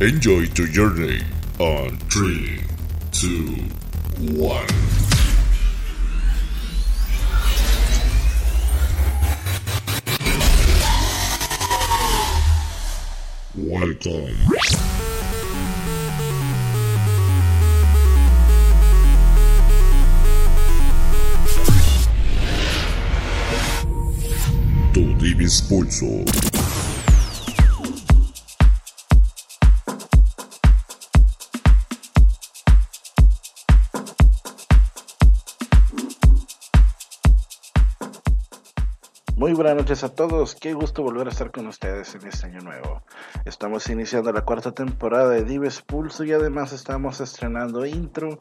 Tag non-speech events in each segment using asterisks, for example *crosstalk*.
Enjoy your journey on 3, 2, 1. Welcome. Tu Divis Pulso. Muy buenas noches a todos, qué gusto volver a estar con ustedes en este año nuevo. Estamos iniciando la cuarta temporada de Dives Pulso y además estamos estrenando intro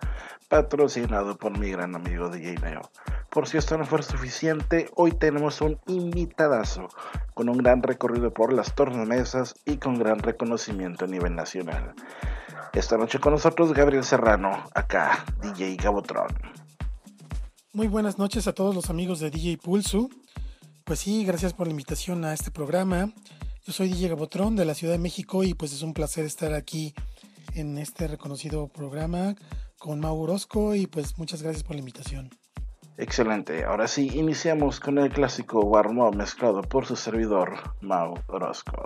patrocinado por mi gran amigo DJ Neo. Por si esto no fuera suficiente, hoy tenemos un invitadazo con un gran recorrido por las tornamesas y con gran reconocimiento a nivel nacional. Esta noche con nosotros Gabriel Serrano, acá, DJ Gabotron. Muy buenas noches a todos los amigos de DJ Pulso. Pues sí, gracias por la invitación a este programa. Yo soy DJ Gabotrón de la Ciudad de México y pues es un placer estar aquí en este reconocido programa con Mau Orozco y pues muchas gracias por la invitación. Excelente, ahora sí, iniciamos con el clásico warm mezclado por su servidor Mau Orozco.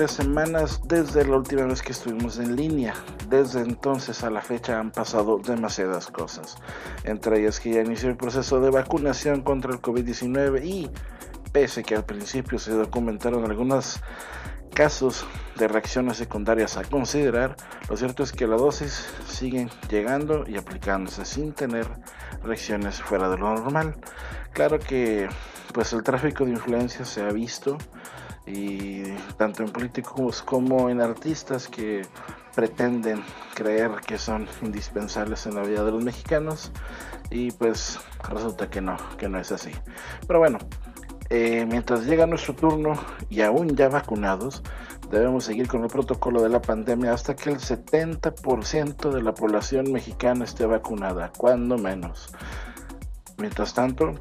Varias semanas desde la última vez que estuvimos en línea. Desde entonces a la fecha han pasado demasiadas cosas. Entre ellas que ya inició el proceso de vacunación contra el COVID-19 y pese que al principio se documentaron algunos casos de reacciones secundarias a considerar, lo cierto es que la dosis sigue llegando y aplicándose sin tener reacciones fuera de lo normal. Claro que pues el tráfico de influencia se ha visto y tanto en políticos como en artistas que pretenden creer que son indispensables en la vida de los mexicanos y pues resulta que no, que no es así. Pero bueno, eh, mientras llega nuestro turno y aún ya vacunados, debemos seguir con el protocolo de la pandemia hasta que el 70% de la población mexicana esté vacunada, cuando menos. Mientras tanto,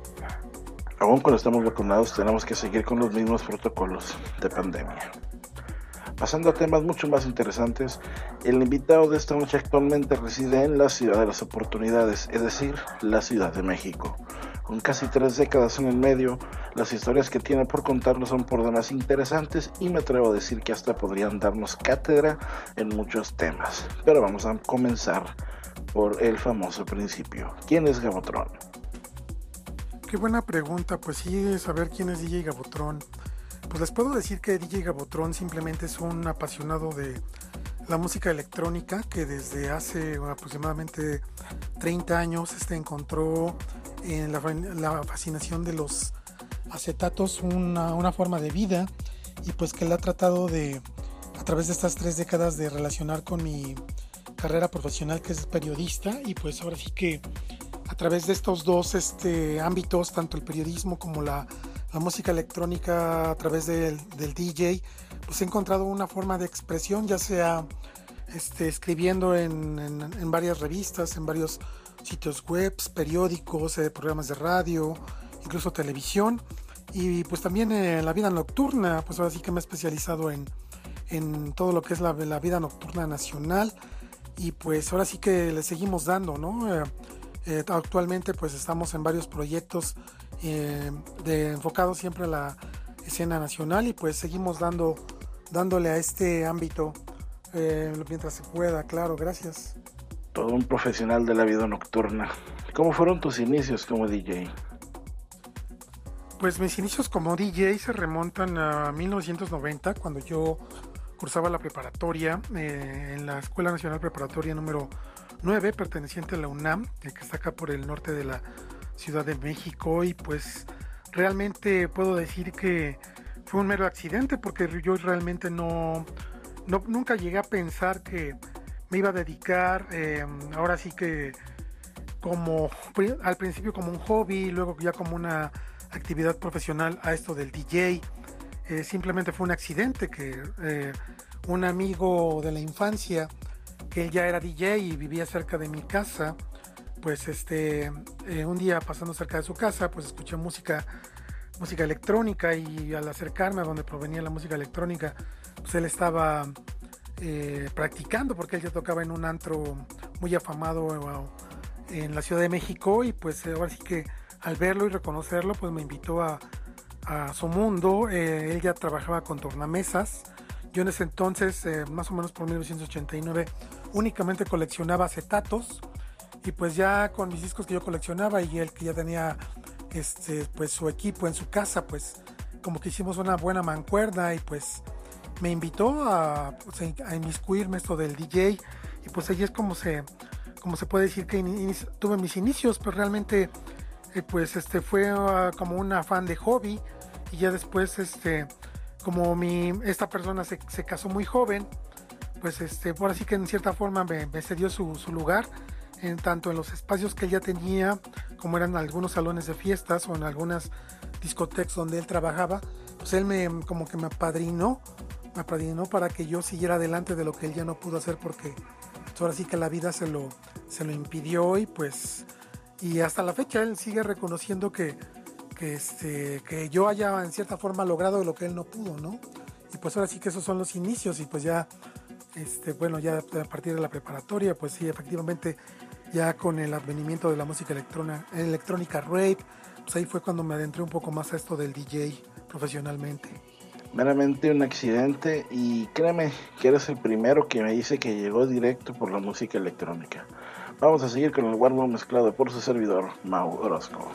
aún cuando estamos vacunados, tenemos que seguir con los mismos protocolos de pandemia. Pasando a temas mucho más interesantes, el invitado de esta noche actualmente reside en la ciudad de las oportunidades, es decir, la Ciudad de México. Con casi tres décadas en el medio, las historias que tiene por contarnos son por demás interesantes y me atrevo a decir que hasta podrían darnos cátedra en muchos temas. Pero vamos a comenzar por el famoso principio. ¿Quién es Gabotrón? Qué buena pregunta, pues sí, saber quién es DJ Gabotrón. Pues les puedo decir que DJ Gabotrón simplemente es un apasionado de la música electrónica que desde hace aproximadamente 30 años este encontró en la, fascinación de los acetatos una, una, forma de vida y pues que le ha tratado de a través de estas tres décadas de relacionar con mi carrera profesional que es periodista y pues ahora sí que a través de estos dos este, ámbitos, tanto el periodismo como la la música electrónica a través del, DJ, pues he encontrado una forma de expresión, ya sea este, escribiendo en, varias revistas, en varios sitios web, periódicos, eh, programas de radio, incluso televisión. Y pues también en la vida nocturna, pues ahora sí que me he especializado en, todo lo que es la, vida nocturna nacional. Y pues ahora sí que le seguimos dando, ¿no? Eh, eh, actualmente pues estamos en varios proyectos eh, de, enfocado siempre a la escena nacional y pues seguimos dando, dándole a este ámbito eh, mientras se pueda, claro, gracias. Todo un profesional de la vida nocturna. ¿Cómo fueron tus inicios como DJ? Pues mis inicios como DJ se remontan a 1990, cuando yo cursaba la preparatoria en la Escuela Nacional Preparatoria número 9, perteneciente a la UNAM, que está acá por el norte de la Ciudad de México y pues realmente puedo decir que fue un mero accidente porque yo realmente no, nunca llegué a pensar que me iba a dedicar em, ahora sí que como al principio como un hobby luego ya como una actividad profesional a esto del DJ eh, simplemente fue un accidente que eh, un amigo de la infancia él ya era DJ y vivía cerca de mi casa pues este, eh, un día pasando cerca de su casa, pues escuché música, música electrónica y al acercarme a donde provenía la música electrónica, pues él estaba eh, practicando porque él ya tocaba en un antro muy afamado eh, en la Ciudad de México y pues ahora sí que al verlo y reconocerlo, pues me invitó a, a su mundo. él ya trabajaba con tornamesas. Yo en ese entonces, más o menos por 1989, únicamente coleccionaba acetatos y pues ya con mis discos que yo coleccionaba y él que ya tenía este pues su equipo en su casa pues como que hicimos una buena mancuerna y pues me invitó a, pues, inmiscuirme esto del DJ y pues ahí es como se como se puede decir que tuve mis inicios pero realmente eh, pues este fue ah, como un afán de hobby y ya después este como mi esta persona se casó muy joven pues este por así que en cierta forma me, me cedió su, su lugar en tanto en los espacios que él ya tenía, como eran algunos salones de fiestas o en algunas discotecas donde él trabajaba, pues él me como que me apadrinó, me apadrinó para que yo siguiera adelante de lo que él ya no pudo hacer porque pues, ahora sí que la vida se lo, se lo impidió y pues y hasta la fecha él sigue reconociendo que, que, este, que yo haya en cierta forma logrado lo que él no pudo, ¿no? Y pues ahora sí que esos son los inicios y pues ya, este, bueno, ya a partir de la preparatoria, pues sí, efectivamente ya con el advenimiento de la música electrónica rave, pues ahí fue cuando me adentré un poco más a esto del DJ profesionalmente. meramente un accidente y créeme que eres el primero que me dice que llegó directo por la música electrónica. Vamos a seguir con el Warlock mezclado por su servidor, Mau Orozco.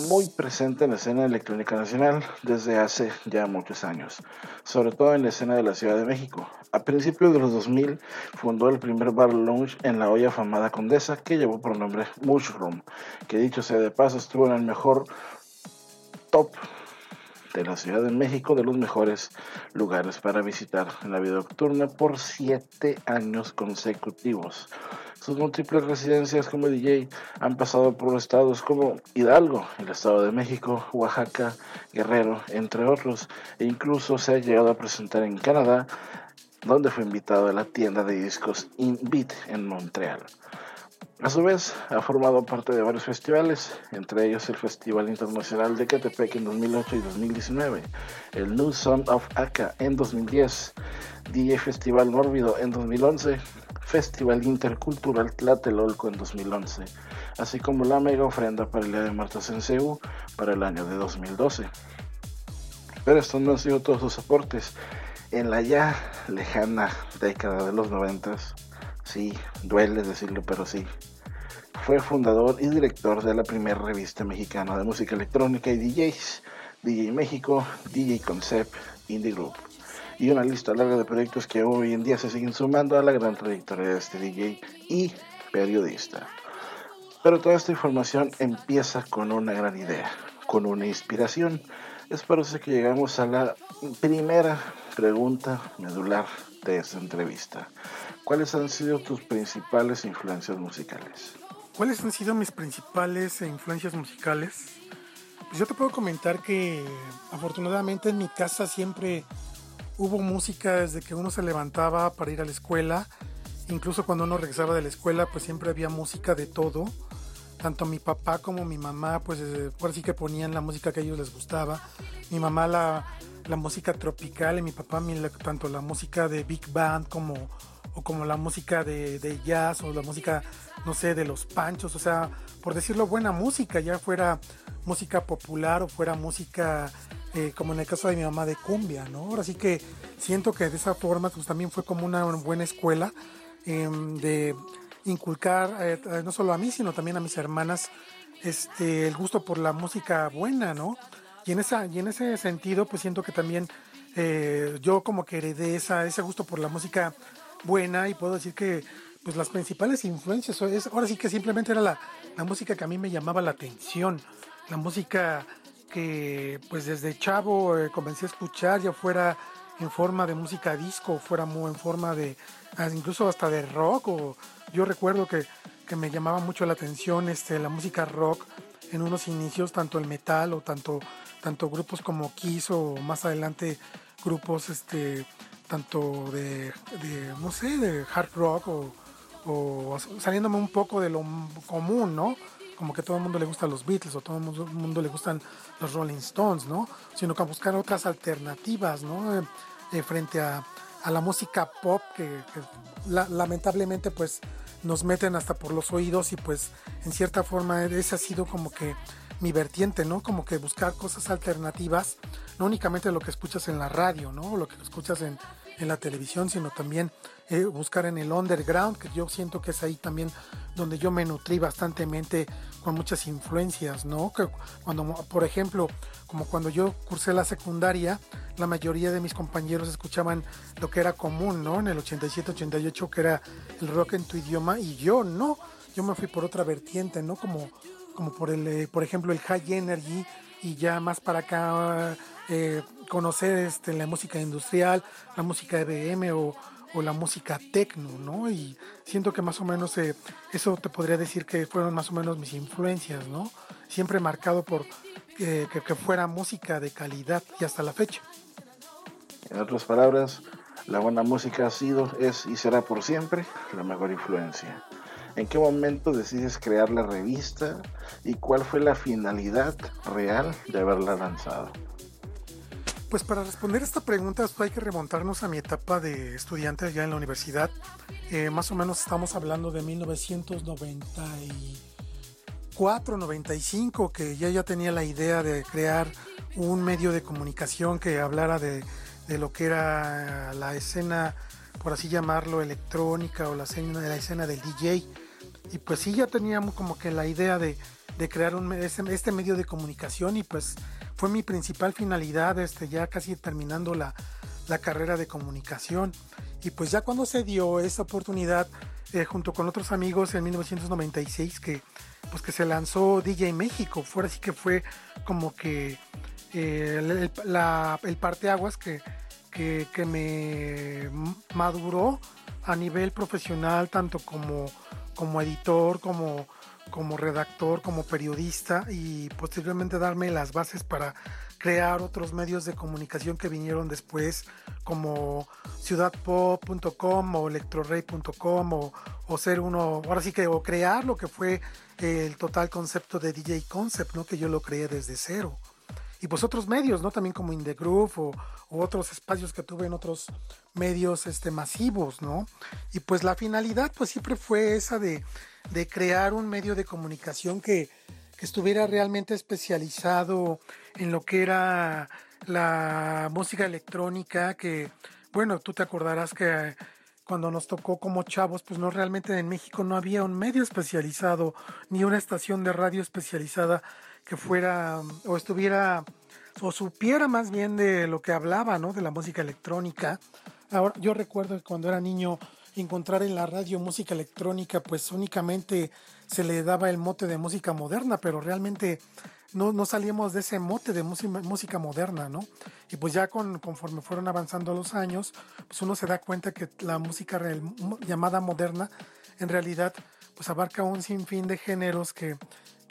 Muy presente en la escena electrónica nacional desde hace ya muchos años, sobre todo en la escena de la Ciudad de México. A principios de los 2000 fundó el primer bar lounge en la hoy afamada Condesa que llevó por nombre Mushroom, que dicho sea de paso estuvo en el mejor top de la Ciudad de México de los mejores lugares para visitar en la vida nocturna por siete años consecutivos. Sus múltiples residencias como DJ han pasado por estados como Hidalgo, el Estado de México, Oaxaca, Guerrero, entre otros, e incluso se ha llegado a presentar en Canadá, donde fue invitado a la tienda de discos Inbeat en Montreal. A su vez, ha formado parte de varios festivales, entre ellos el Festival Internacional de Catepec en 2008 y 2019, el New Sound of Aka en 2010, DJ Festival Mórbido en 2011, Festival Intercultural Tlatelolco en 2011, así como la mega ofrenda para el Día de Muertos en CEU para el año de 2012. Pero estos no han sido todos sus aportes. En la ya lejana década de los 90, sí, duele decirlo, pero sí, fue fundador y director de la primera revista mexicana de música electrónica y DJs, DJ México, DJ Concept, Indie Group, y una lista larga de proyectos que hoy en día se siguen sumando a la gran trayectoria de este DJ y periodista. Pero toda esta información empieza con una gran idea, con una inspiración. Es por eso que llegamos a la primera pregunta medular de esta entrevista. ¿Cuáles han sido tus principales influencias musicales? ¿Cuáles han sido mis principales influencias musicales? Pues yo te puedo comentar que afortunadamente en mi casa siempre hubo música desde que uno se levantaba para ir a la escuela. Incluso cuando uno regresaba de la escuela, pues siempre había música de todo. Tanto mi papá como mi mamá, pues por así que ponían la música que a ellos les gustaba. Mi mamá la, la música tropical y mi papá tanto la música de big band como o como la música de, jazz o la música, no sé, de los panchos, o sea, por decirlo, buena música, ya fuera música popular o fuera música, eh, como en el caso de mi mamá, de cumbia, ¿no? Ahora sí que siento que de esa forma pues también fue como una buena escuela em, de inculcar, eh, no solo a mí, sino también a mis hermanas, este, el gusto por la música buena, ¿no? Y en, esa, y en ese sentido, pues siento que también eh, yo como que heredé esa, ese gusto por la música buena y puedo decir que pues las principales influencias, es, ahora sí que simplemente era la, la música que a mí me llamaba la atención, la música que pues desde chavo eh, comencé a escuchar, ya fuera en forma de música disco, fuera en forma de, ah, incluso hasta de rock, o yo recuerdo que, que, me llamaba mucho la atención este, la música rock en unos inicios, tanto el metal o tanto, tanto grupos como Kiss o más adelante grupos este, tanto de, no sé, de hard rock o, saliéndome un poco de lo común, ¿no? Como que todo el mundo le gustan los Beatles o todo el mundo, le gustan los Rolling Stones, ¿no? Sino que buscar otras alternativas, ¿no? Eh, frente a, la música pop que, lamentablemente pues nos meten hasta por los oídos y pues en cierta forma ese ha sido como que mi vertiente, ¿no? Como que buscar cosas alternativas, no únicamente lo que escuchas en la radio, ¿no? Lo que escuchas en, en la televisión, sino también eh, buscar en el underground, que yo siento que es ahí también donde yo me nutrí bastantemente con muchas influencias, ¿no? Que cuando, por ejemplo, como cuando yo cursé la secundaria, la mayoría de mis compañeros escuchaban lo que era común, ¿no? En el 87-88, que era el rock en tu idioma, y yo no, yo me fui por otra vertiente, ¿no? Como, como por, el, eh, por ejemplo, el high energy, y ya más para acá eh, conocer este, la música industrial, la música EBM o, o la música techno, ¿no? Y siento que más o menos eh, eso te podría decir que fueron más o menos mis influencias, ¿no? Siempre marcado por eh, que, que, fuera música de calidad y hasta la fecha. En otras palabras, la buena música ha sido, es y será por siempre la mejor influencia. ¿En qué momento decides crear la revista y cuál fue la finalidad real de haberla lanzado? Pues para responder esta pregunta hay que remontarnos a mi etapa de estudiante allá en la universidad. Eh, más o menos estamos hablando de 1994, 95, que ya ya tenía la idea de crear un medio de comunicación que hablara de, de lo que era la escena, por así llamarlo, electrónica o la escena, la escena del DJ. Y pues sí, ya teníamos como que la idea de, de crear un, este, medio de comunicación y pues fue mi principal finalidad, este, ya casi terminando la, la carrera de comunicación. Y pues ya cuando se dio esa oportunidad, eh, junto con otros amigos en 1996, que pues que se lanzó DJ México, fue así que fue como que eh, el, el parteaguas que, que, que me maduró a nivel profesional, tanto como, como editor, como como redactor, como periodista y posteriormente darme las bases para crear otros medios de comunicación que vinieron después como ciudadpop.com o electrorey.com o, o, ser uno, ahora sí que o crear lo que fue el total concepto de DJ Concept, ¿no? que yo lo creé desde cero. Y pues otros medios, ¿no? También como In The Groove o, o, otros espacios que tuve en otros medios este, masivos, ¿no? Y pues la finalidad pues siempre fue esa de de crear un medio de comunicación que, estuviera realmente especializado en lo que era la música electrónica, que bueno, tú te acordarás que cuando nos tocó como chavos, pues no realmente en México no había un medio especializado, ni una estación de radio especializada que fuera o estuviera o supiera más bien de lo que hablaba, ¿no? De la música electrónica. Ahora, yo recuerdo que cuando era niño encontrar en la radio música electrónica, pues únicamente se le daba el mote de música moderna, pero realmente no, no salíamos de ese mote de música, moderna, ¿no? Y pues ya con, conforme fueron avanzando los años, pues uno se da cuenta que la música llamada moderna en realidad pues abarca un sinfín de géneros que,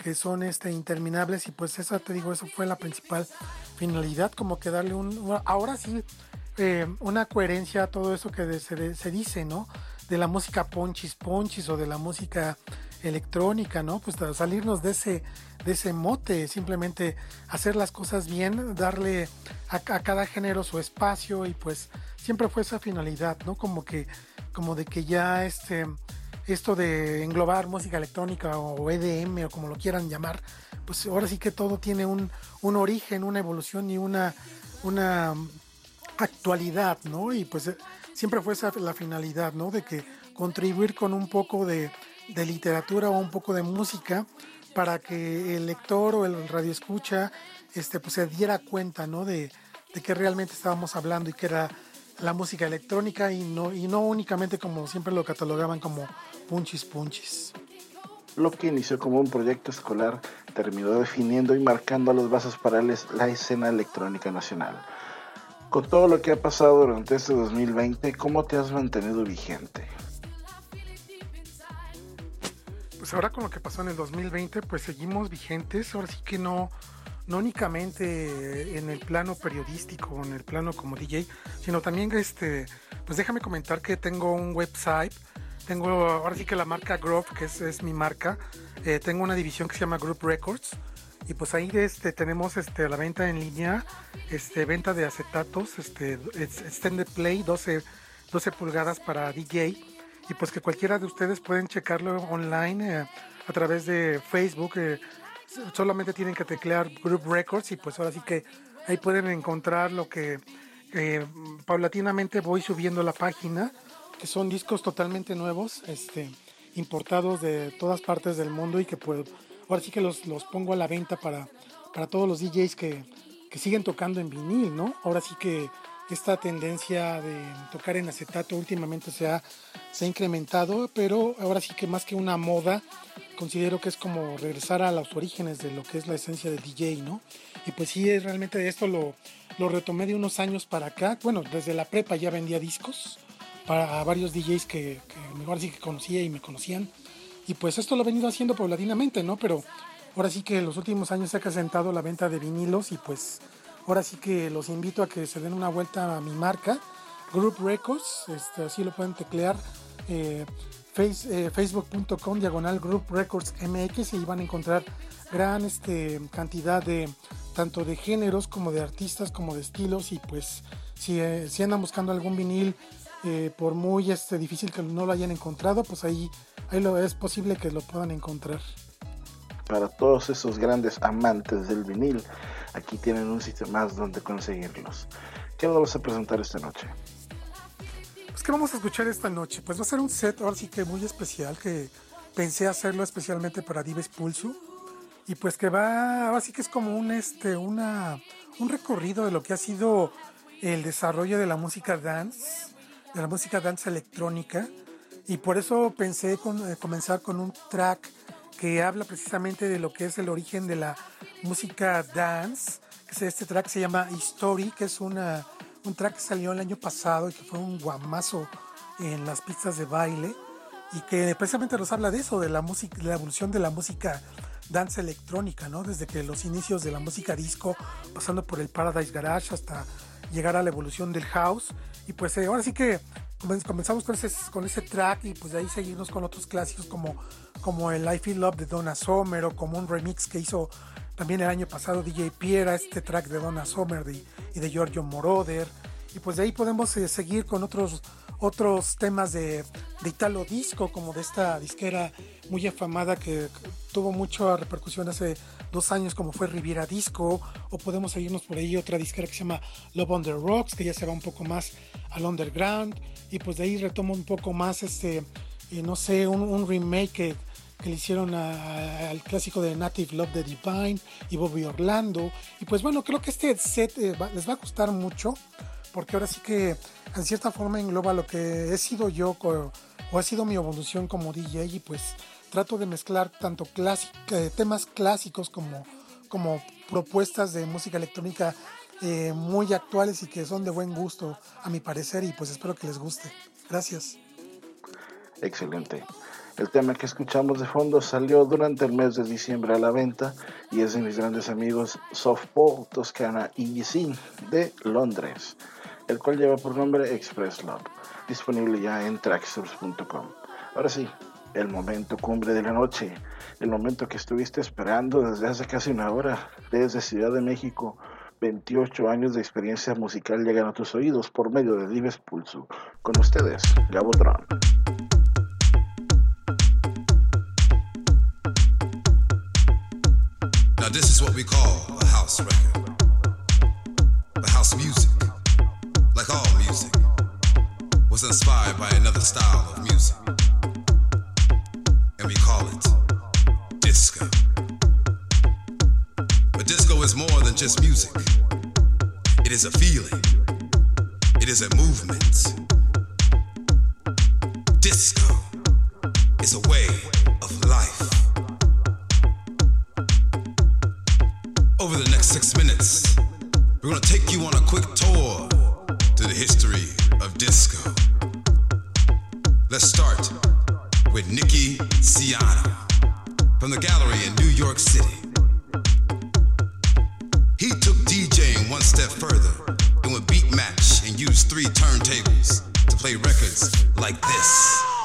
que son este, interminables y pues esa te digo, eso fue la principal finalidad, como que darle un... Ahora sí, eh, una coherencia a todo eso que se, dice, ¿no? De la música ponchis ponchis o de la música electrónica, ¿no? Pues salirnos de ese, de ese mote, simplemente hacer las cosas bien, darle a, cada género su espacio y pues siempre fue esa finalidad, ¿no? Como que, como de que ya este, esto de englobar música electrónica o EDM o como lo quieran llamar, pues ahora sí que todo tiene un, un origen, una evolución y una, una actualidad, ¿no? Y pues eh, siempre fue esa la finalidad, ¿no? De que contribuir con un poco de, literatura o un poco de música para que el lector o el radioescucha este, pues se diera cuenta, ¿no? De, que realmente estábamos hablando y que era la música electrónica y no, y no únicamente como siempre lo catalogaban como punchis punchis. Lo que inició como un proyecto escolar terminó definiendo y marcando los bases para la escena electrónica nacional con todo lo que ha pasado durante este 2020, ¿cómo te has mantenido vigente? Pues ahora con lo que pasó en el 2020, pues seguimos vigentes. Ahora sí que no, no únicamente en el plano periodístico, en el plano como DJ, sino también este, pues déjame comentar que tengo un website. Tengo ahora sí que la marca Grove, que es, mi marca. Eh, tengo una división que se llama Group Records y pues ahí este, tenemos este, la venta en línea, este, venta de acetatos, este, extended play 12, 12 pulgadas para DJ y pues que cualquiera de ustedes pueden checarlo online eh, a través de Facebook. Eh, solamente tienen que teclear Group Records y pues ahora sí que ahí pueden encontrar lo que eh, paulatinamente voy subiendo la página, que son discos totalmente nuevos, este, importados de todas partes del mundo y que puedo ahora sí que los, pongo a la venta para, para todos los DJs que, siguen tocando en vinil, ¿no? Ahora sí que esta tendencia de tocar en acetato últimamente se ha, se ha incrementado, pero ahora sí que más que una moda, considero que es como regresar a los orígenes de lo que es la esencia del DJ, ¿no? Y pues sí, realmente esto lo, lo retomé de unos años para acá. Bueno, desde la prepa ya vendía discos para varios DJs que, que sí que conocía y me conocían. Y pues esto lo he venido haciendo paulatinamente, ¿no? Pero ahora sí que en los últimos años se ha acrecentado la venta de vinilos y pues ahora sí que los invito a que se den una vuelta a mi marca, Group Records, este, así lo pueden teclear, eh, eh, facebook.com diagonal Group Records MX y van a encontrar gran este, cantidad de tanto de géneros como de artistas como de estilos y pues si, eh, si andan buscando algún vinil por muy este, difícil que no lo hayan encontrado pues ahí ahí lo es posible que lo puedan encontrar. Para todos esos grandes amantes del vinil, aquí tienen un sitio más donde conseguirlos. ¿Qué nos vamos a presentar esta noche? Pues que vamos a escuchar esta noche, pues va a ser un set ahora sí que muy especial que pensé hacerlo especialmente para Dives Pulso. y pues que va, así que es como un, este, una, un recorrido de lo que ha sido el desarrollo de la música dance, de la música dance electrónica, y por eso pensé con, eh, comenzar con un track que habla precisamente de lo que es el origen de la música dance, que este track se llama History, que es una, un track que salió el año pasado y que fue un guamazo en las pistas de baile y que precisamente nos habla de eso, de la música, de la evolución de la música danza electrónica, ¿no? Desde que los inicios de la música disco, pasando por el Paradise Garage hasta llegar a la evolución del house. Y pues eh, ahora sí que comenzamos con ese, con ese track y pues de ahí seguirnos con otros clásicos como, como el I Feel Love de Donna Summer o como un remix que hizo también el año pasado DJ Piera, este track de Donna Summer y de Giorgio Moroder. Y pues de ahí podemos eh, seguir con otros otros temas de, de, Italo Disco, como de esta disquera muy afamada que tuvo mucha repercusión hace dos años, como fue Riviera Disco, o podemos seguirnos por ahí otra disquera que se llama Love on the Rocks, que ya se va un poco más al underground, y pues de ahí retomo un poco más este, eh, no sé, un, remake que, le hicieron al clásico de Native Love the Divine y Bobby Orlando. Y pues bueno, creo que este set eh, les va a gustar mucho porque ahora sí que en cierta forma engloba lo que he sido yo o ha sido mi evolución como DJ y pues trato de mezclar tanto eh, temas clásicos como, como propuestas de música electrónica eh, muy actuales y que son de buen gusto a mi parecer y pues espero que les guste. Gracias. Excelente. El tema que escuchamos de fondo salió durante el mes de diciembre a la venta y es de mis grandes amigos Softball Toscana y de Londres el cual lleva por nombre Express Love, disponible ya en tracksource.com. Ahora sí, el momento cumbre de la noche, el momento que estuviste esperando desde hace casi una hora, desde Ciudad de México. 28 años de experiencia musical llegan a tus oídos por medio de Dives Pulso. Con ustedes, Gabo a house record. Inspired by another style of music. And we call it disco. But disco is more than just music, it is a feeling, it is a movement. Disco is a way from the gallery in New York City. He took DJing one step further and would beat match and use three turntables to play records like this.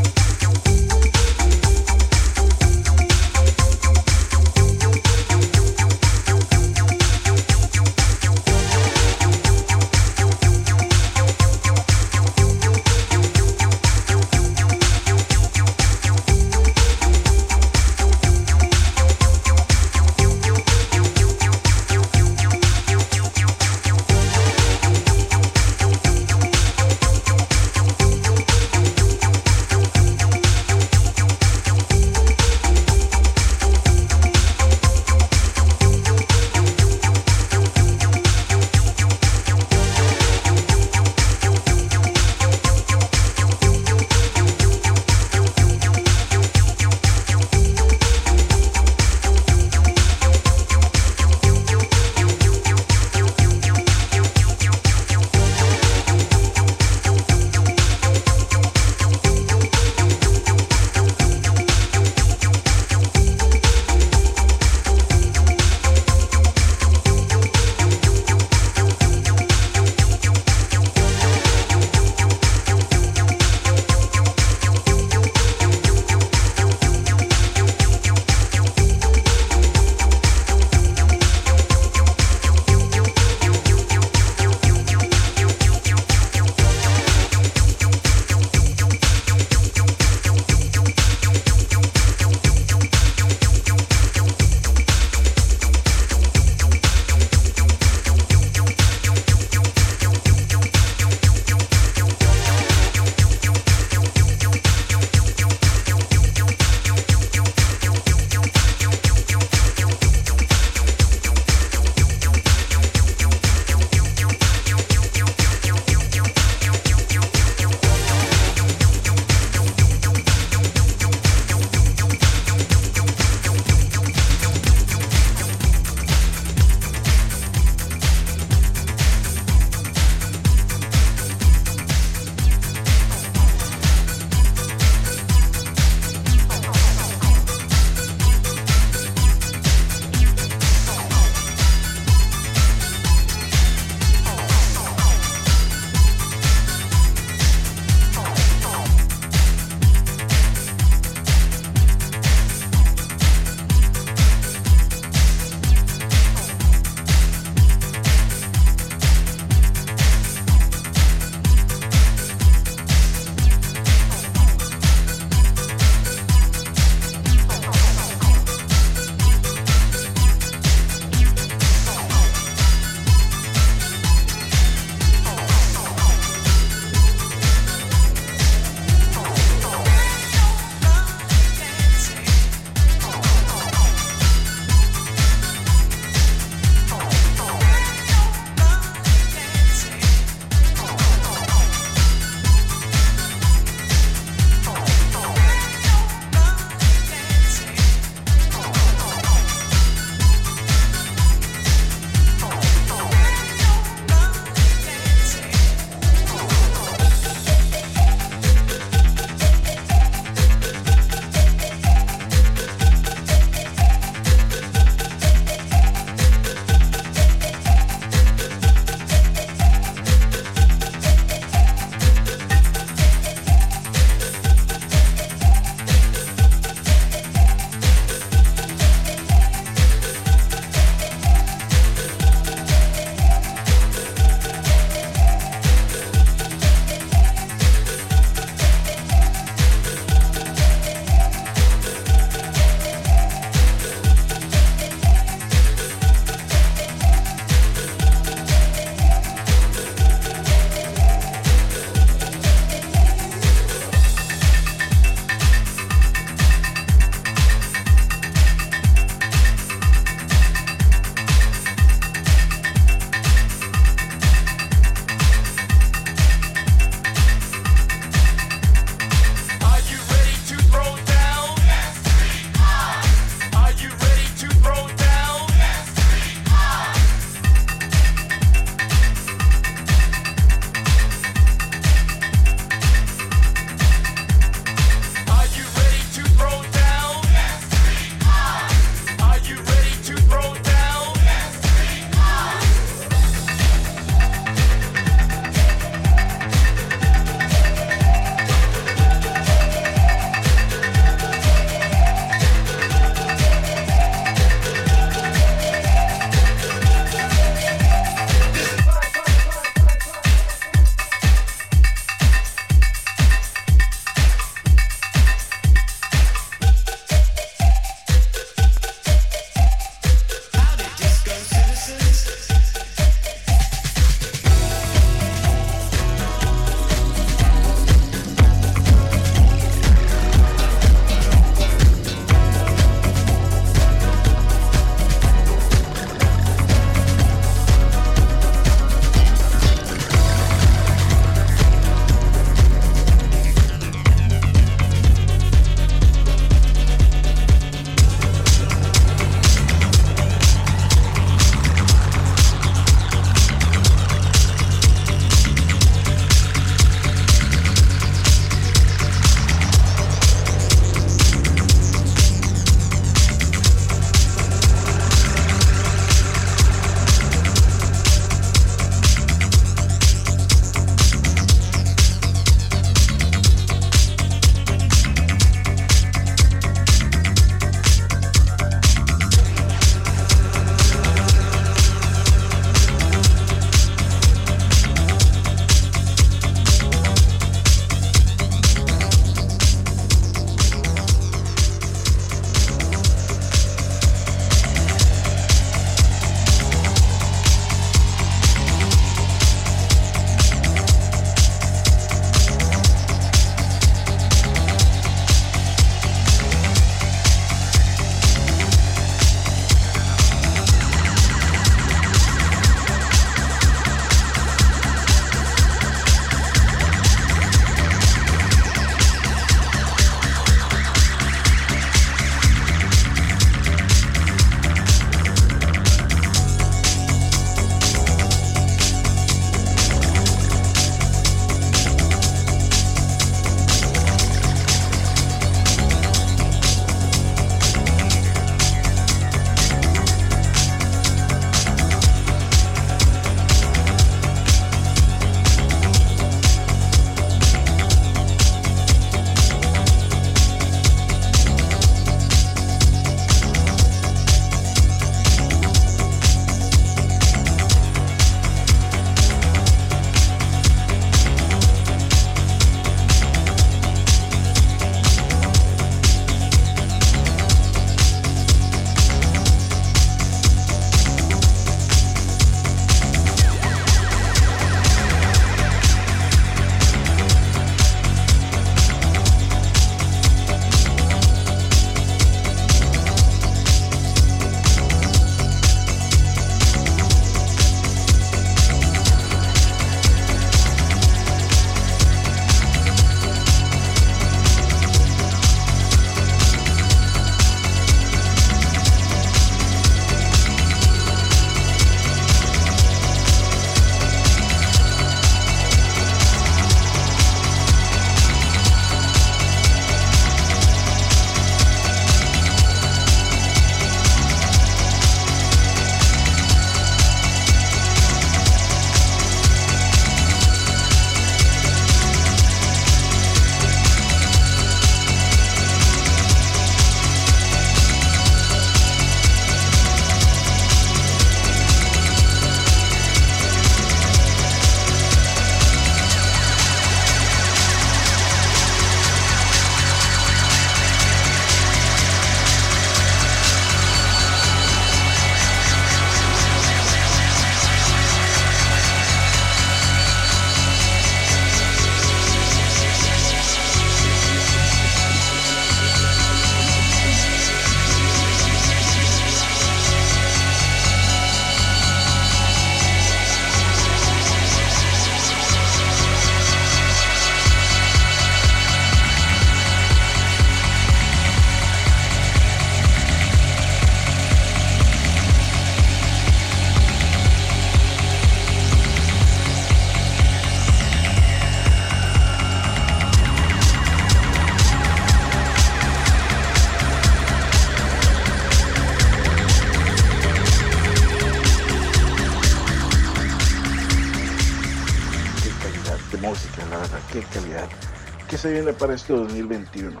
Para este 2021?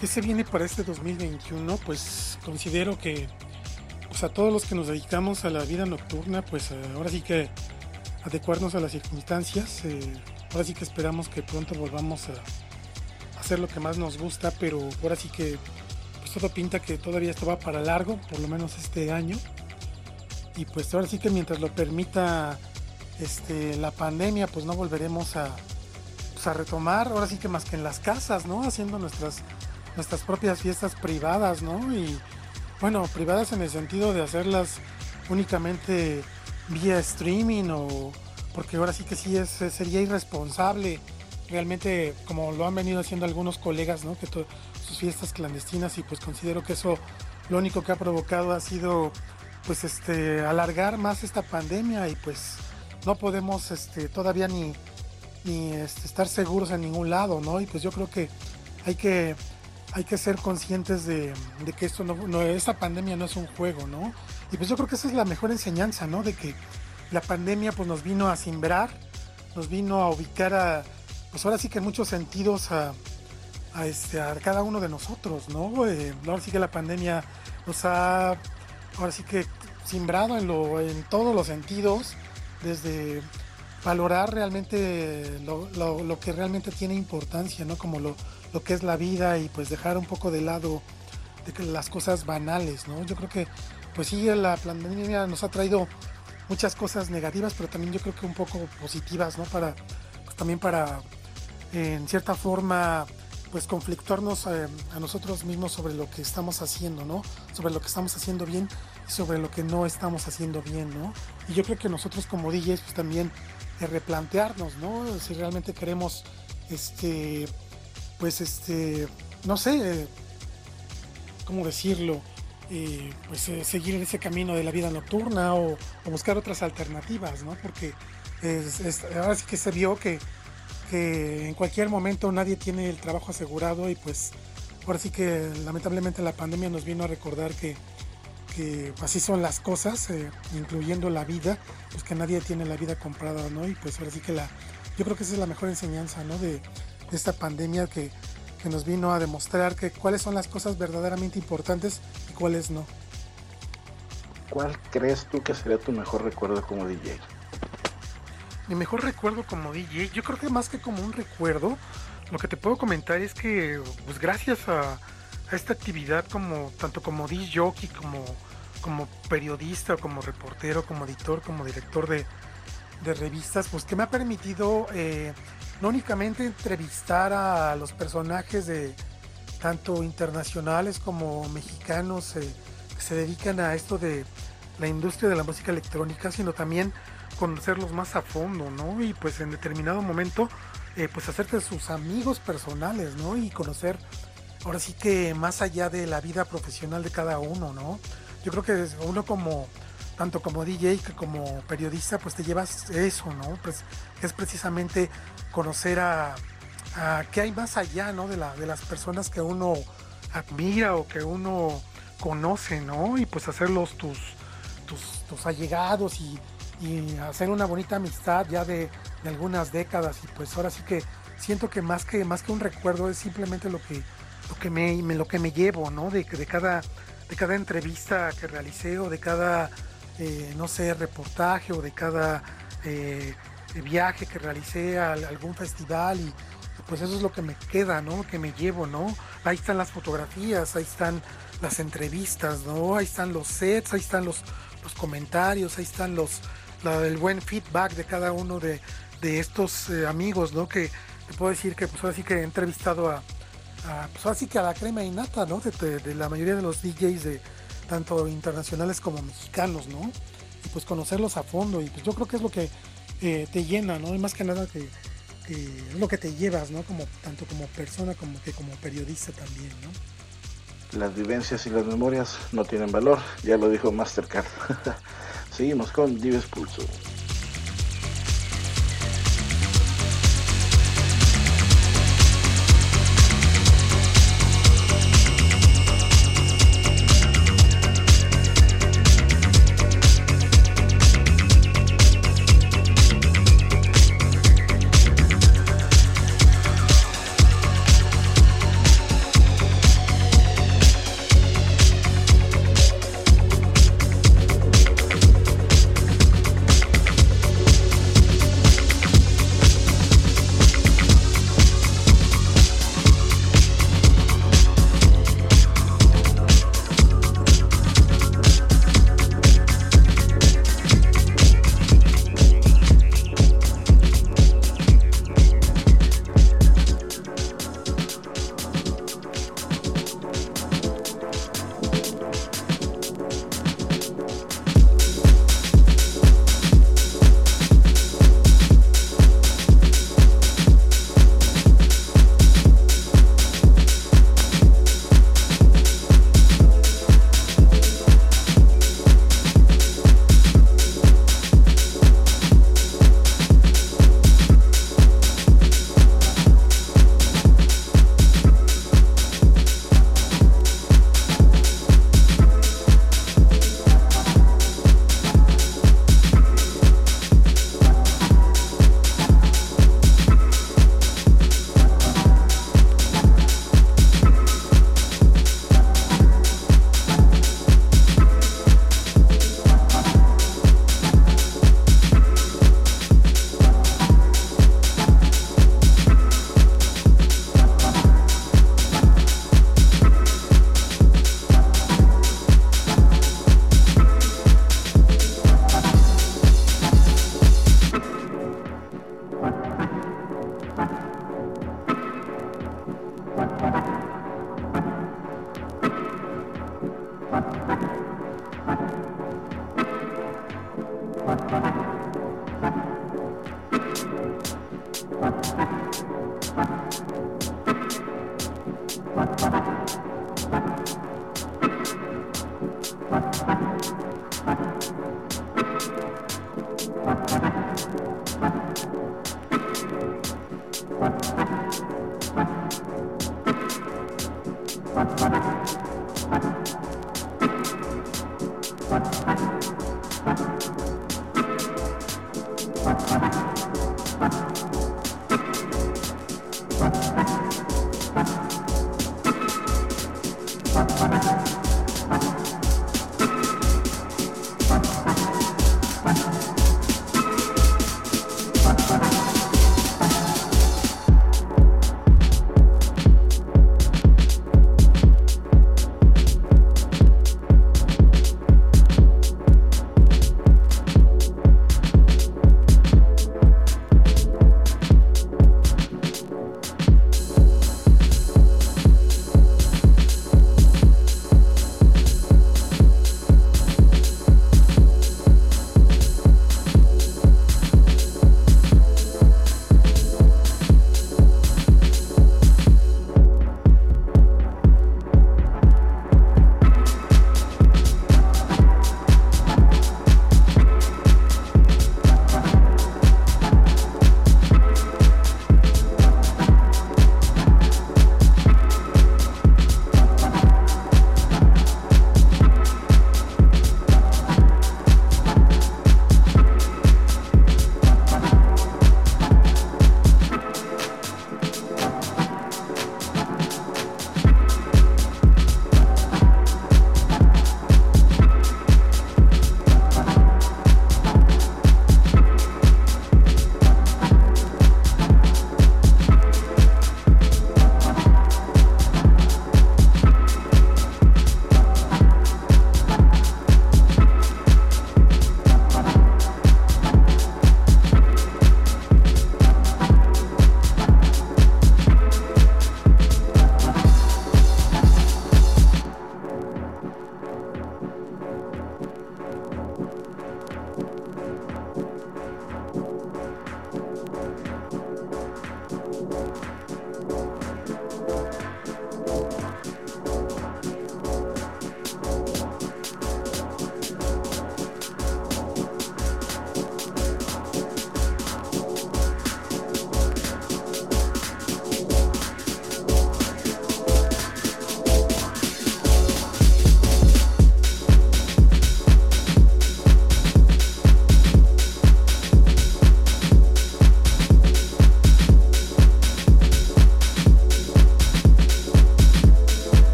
¿Qué se viene para este 2021? Pues considero que pues a todos los que nos dedicamos a la vida nocturna, pues eh, ahora sí que adecuarnos a las circunstancias. Eh, ahora sí que esperamos que pronto volvamos a hacer lo que más nos gusta, pero ahora sí que pues todo pinta que todavía esto va para largo, por lo menos este año. Y pues ahora sí que mientras lo permita este, la pandemia, pues no volveremos a, pues a retomar, ahora sí que más que en las casas, ¿no? Haciendo nuestras, nuestras propias fiestas privadas, ¿no? Y bueno, privadas en el sentido de hacerlas únicamente vía streaming o porque ahora sí que sí es, sería irresponsable realmente como lo han venido haciendo algunos colegas, ¿no? Que sus fiestas clandestinas y pues considero que eso lo único que ha provocado ha sido pues este alargar más esta pandemia y pues no podemos este todavía ni ni este, estar seguros en ningún lado, ¿no? Y pues yo creo que hay que hay que ser conscientes de, que esto no, esta pandemia no es un juego, ¿no? Y pues yo creo que esa es la mejor enseñanza, ¿no? De que la pandemia pues nos vino a simbrar, nos vino a ubicar a, pues ahora sí que en muchos sentidos a, este, a cada uno de nosotros, ¿no? Eh, ahora sí que la pandemia nos ha, ahora sí que simbrado en, lo, en todos los sentidos, desde valorar realmente lo, que realmente tiene importancia, ¿no? Como lo, lo que es la vida y pues dejar un poco de lado las cosas banales, ¿no? Yo creo que pues sí, la pandemia nos ha traído muchas cosas negativas, pero también yo creo que un poco positivas, ¿no? Para, pues también para, en cierta forma, pues conflictuarnos eh, a nosotros mismos sobre lo que estamos haciendo, ¿no? Sobre lo que estamos haciendo bien y sobre lo que no estamos haciendo bien, ¿no? Y yo creo que nosotros como DJs, pues también replantearnos, ¿no? Si realmente queremos, este, pues este, no sé, cómo decirlo, eh, pues eh, seguir ese camino de la vida nocturna o, buscar otras alternativas, ¿no? Porque ahora sí que se vio que, en cualquier momento nadie tiene el trabajo asegurado y pues ahora sí que lamentablemente la pandemia nos vino a recordar que, así son las cosas, eh, incluyendo la vida, pues que nadie tiene la vida comprada, ¿no? Y pues ahora sí que la, yo creo que esa es la mejor enseñanza, ¿no? De, esta pandemia que, nos vino a demostrar que cuáles son las cosas verdaderamente importantes y cuáles no. ¿Cuál crees tú que sería tu mejor recuerdo como DJ? Mi mejor recuerdo como DJ, yo creo que más que como un recuerdo, lo que te puedo comentar es que, pues gracias a, esta actividad como tanto como DJ jockey como como periodista, como reportero, como editor, como director de, de revistas, pues que me ha permitido eh, no únicamente entrevistar a los personajes de tanto internacionales como mexicanos eh, que se dedican a esto de la industria de la música electrónica, sino también conocerlos más a fondo, ¿no? Y pues en determinado momento, eh, pues hacerte sus amigos personales, ¿no? Y conocer, ahora sí que más allá de la vida profesional de cada uno, ¿no? Yo creo que uno como tanto como DJ que como periodista, pues te llevas eso, ¿no? Pues es precisamente conocer a, qué hay más allá, ¿no? De, la, de las personas que uno admira o que uno conoce, ¿no? Y pues hacerlos tus, tus, allegados y, hacer una bonita amistad ya de, algunas décadas. Y pues ahora sí que siento que más que, más que un recuerdo es simplemente lo que, lo que, me, lo que me llevo, ¿no? De, de, cada, de cada entrevista que realicé o de cada eh, no sé, reportaje o de cada eh, viaje que realicé a, algún festival y pues eso es lo que me queda, ¿no? Que me llevo, ¿no? Ahí están las fotografías, ahí están las entrevistas, ¿no? Ahí están los sets, ahí están los, los comentarios, ahí están los el buen feedback de cada uno de, estos eh, amigos, ¿no? Que te puedo decir que pues ahora sí que he entrevistado a, pues ahora sí que a la crema innata, ¿no? de la mayoría de los DJs de, tanto internacionales como mexicanos, ¿no? Y pues conocerlos a fondo y pues yo creo que es lo que eh, te llena, ¿no? Y más que nada que, es lo que te llevas, ¿no? Como, tanto como persona como que como periodista también. Las vivencias y las memorias no tienen valor, ya lo dijo Mastercard. *laughs* Seguimos con Dives Pulso.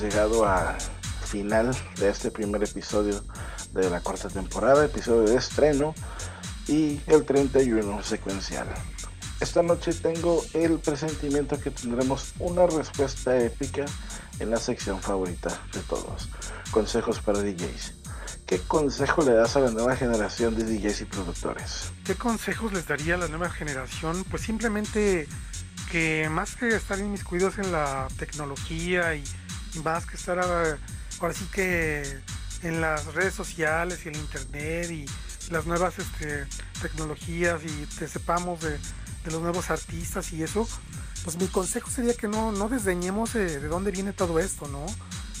Llegado al final de este primer episodio de la cuarta temporada, episodio de estreno y el 31 secuencial. Esta noche tengo el presentimiento que tendremos una respuesta épica en la sección favorita de todos, consejos para DJs. ¿Qué consejo le das a la nueva generación de DJs y productores? ¿Qué consejos les daría a la nueva generación? Pues simplemente que más que estar inmiscuidos en la tecnología y, más que estar ahora, sí que en las redes sociales y el internet y las nuevas este, tecnologías y te sepamos de, los nuevos artistas y eso, pues mi consejo sería que no, no desdeñemos de, dónde viene todo esto, ¿no?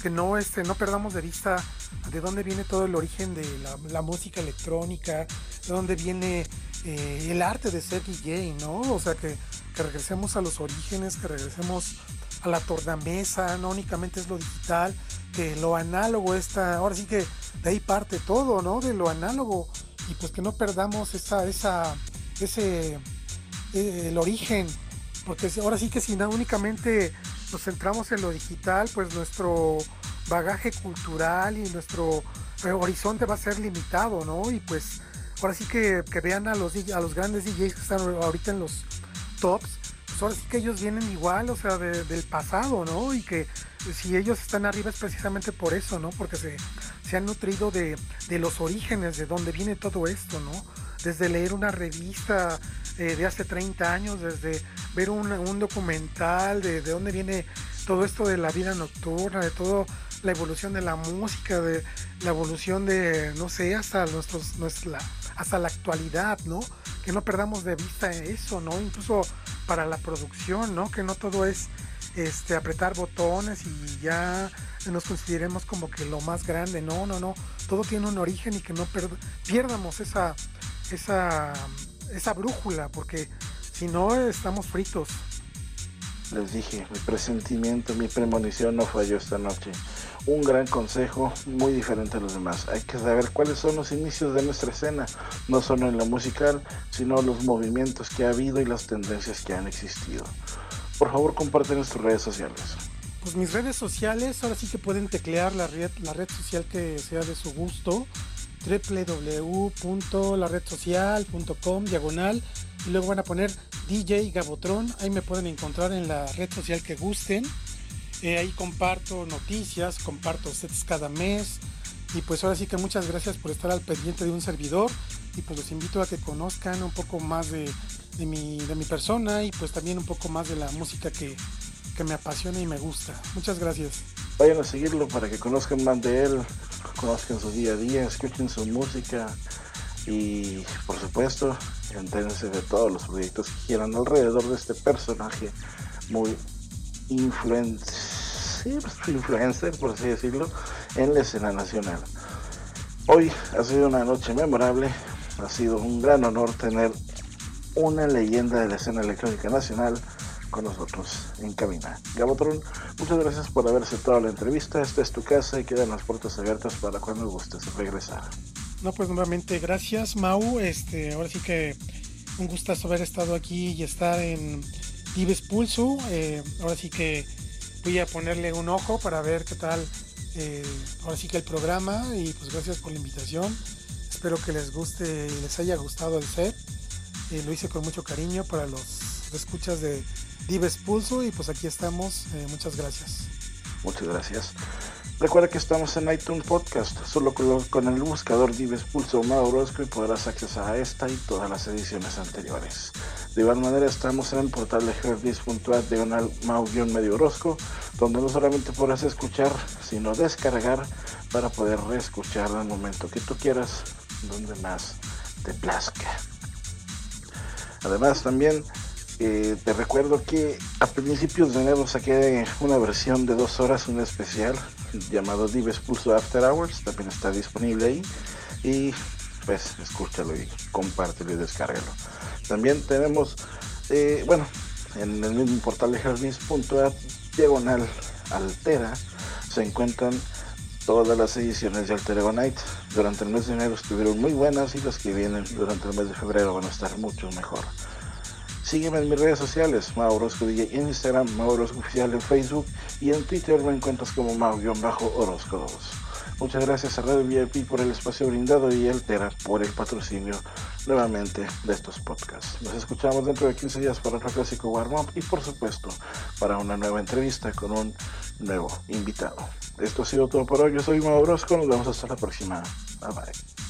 Que no, este, no perdamos de vista de dónde viene todo el origen de la, música electrónica, de dónde viene eh, el arte de ser DJ, ¿no? O sea, que, que regresemos a los orígenes, que regresemos a la tornamesa, no únicamente es lo digital, que lo análogo está, ahora sí que de ahí parte todo, ¿no? De lo análogo y pues que no perdamos esa, esa, ese, eh, el origen, porque ahora sí que si no únicamente nos centramos en lo digital, pues nuestro bagaje cultural y nuestro horizonte va a ser limitado, ¿no? Y pues ahora sí que, que vean a los, a los grandes DJs que están ahorita en los tops, pues que ellos vienen igual, o sea, del pasado, ¿no? Y que si ellos están arriba es precisamente por eso, ¿no? Porque se, se han nutrido de, los orígenes, de dónde viene todo esto, ¿no? Desde leer una revista eh, de hace 30 años, desde ver un, documental de, de dónde viene todo esto de la vida nocturna, de todo la evolución de la música, de la evolución de, no sé, hasta nuestros, nuestra, hasta la actualidad, ¿no? Que no perdamos de vista eso, ¿no? Incluso para la producción, ¿no? Que no todo es este, apretar botones y ya nos consideremos como que lo más grande. No, no, no. Todo tiene un origen y que no pierdamos esa, esa, esa brújula, porque si no estamos fritos. Les dije, mi presentimiento, mi premonición no falló esta noche. Un gran consejo, muy diferente a los demás. Hay que saber cuáles son los inicios de nuestra escena, no solo en la musical, sino los movimientos que ha habido y las tendencias que han existido. Por favor, comparten tus redes sociales. Pues mis redes sociales, ahora sí que pueden teclear la red, la red social que sea de su gusto www.laredsocial.com diagonal y luego van a poner DJ Gabotron, ahí me pueden encontrar en la red social que gusten. Eh, ahí comparto noticias, comparto sets cada mes. Y pues ahora sí que muchas gracias por estar al pendiente de un servidor. Y pues los invito a que conozcan un poco más de, mi, de mi persona y pues también un poco más de la música que, que me apasiona y me gusta. Muchas gracias. Vayan a seguirlo para que conozcan más de él, conozcan su día a día, escuchen su música y por supuesto entérense de todos los proyectos que quieran alrededor de este personaje muy influencer, *laughs* influencer, por así decirlo, en la escena nacional. Hoy ha sido una noche memorable, ha sido un gran honor tener una leyenda de la escena electrónica nacional con nosotros en cabina. Gabotron, muchas gracias por haber aceptado la entrevista. Esta es tu casa y quedan las puertas abiertas para cuando gustes regresar. No, pues nuevamente gracias, Mau. Este, ahora sí que un gustazo haber estado aquí y estar en Dives Pulso. Eh, ahora sí que voy a ponerle un ojo para ver qué tal. Eh, ahora sí que el programa y pues gracias por la invitación. Espero que les guste y les haya gustado el set. Eh, lo hice con mucho cariño para los escuchas de Dives Pulso y pues aquí estamos. muchas gracias. Muchas gracias. Recuerda que estamos en iTunes Podcast, solo con el buscador Dives Pulso Maurosco y podrás accesar a esta y todas las ediciones anteriores. De igual manera estamos en el portal de herdis.at diagonal mau-medio Orozco, donde no solamente podrás escuchar, sino descargar para poder reescuchar al momento que tú quieras, donde más te plazca. Además también eh, te recuerdo que a principios de enero saqué una versión de dos horas, un especial llamado Dives Pulso After Hours, también está disponible ahí y pues escúchalo y compártelo y descárgalo. También tenemos, eh, bueno, en el mismo portal de Hermes.at, diagonal altera, se encuentran todas las ediciones de Alter Ego Night. Durante el mes de enero estuvieron muy buenas y las que vienen durante el mes de febrero van a estar mucho mejor. Sígueme en mis redes sociales, Maurosco DJ en Instagram, Maurosco Oficial en Facebook y en Twitter me encuentras como Mau-Orozco 2. Muchas gracias a Radio VIP por el espacio brindado y Altera por el patrocinio nuevamente de estos podcasts. Nos escuchamos dentro de 15 días para otro clásico Warm Up y por supuesto para una nueva entrevista con un nuevo invitado. Esto ha sido todo por hoy. Yo soy Mau Orozco. Nos vemos hasta la próxima. Bye bye.